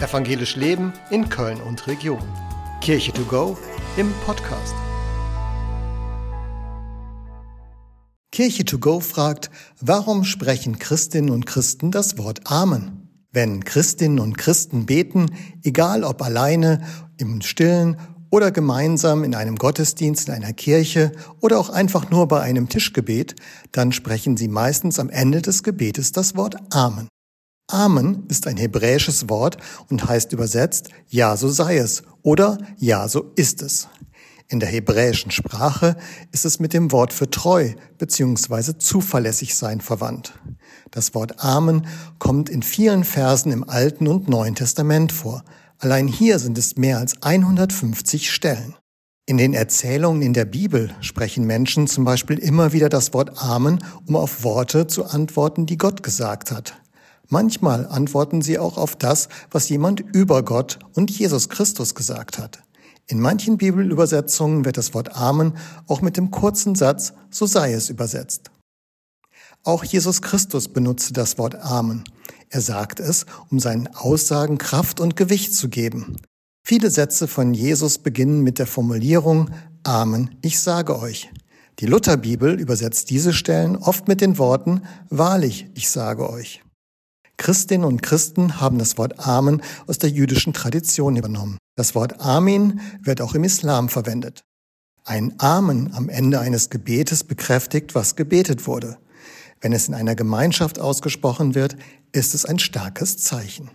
Evangelisch Leben in Köln und Region. Kirche to go im Podcast. Kirche to go fragt, warum sprechen Christinnen und Christen das Wort Amen? Wenn Christinnen und Christen beten, egal ob alleine, im Stillen oder gemeinsam in einem Gottesdienst in einer Kirche oder auch einfach nur bei einem Tischgebet, dann sprechen sie meistens am Ende des Gebetes das Wort Amen. Amen ist ein hebräisches Wort und heißt übersetzt Ja, so sei es oder Ja, so ist es. In der hebräischen Sprache ist es mit dem Wort für treu bzw. zuverlässig sein verwandt. Das Wort Amen kommt in vielen Versen im Alten und Neuen Testament vor. Allein hier sind es mehr als 150 Stellen. In den Erzählungen in der Bibel sprechen Menschen zum Beispiel immer wieder das Wort Amen, um auf Worte zu antworten, die Gott gesagt hat. Manchmal antworten sie auch auf das, was jemand über Gott und Jesus Christus gesagt hat. In manchen Bibelübersetzungen wird das Wort Amen auch mit dem kurzen Satz So sei es übersetzt. Auch Jesus Christus benutzte das Wort Amen. Er sagt es, um seinen Aussagen Kraft und Gewicht zu geben. Viele Sätze von Jesus beginnen mit der Formulierung Amen, ich sage euch. Die Lutherbibel übersetzt diese Stellen oft mit den Worten Wahrlich, ich sage euch. Christinnen und Christen haben das Wort Amen aus der jüdischen Tradition übernommen. Das Wort Amin wird auch im Islam verwendet. Ein Amen am Ende eines Gebetes bekräftigt, was gebetet wurde. Wenn es in einer Gemeinschaft ausgesprochen wird, ist es ein starkes Zeichen.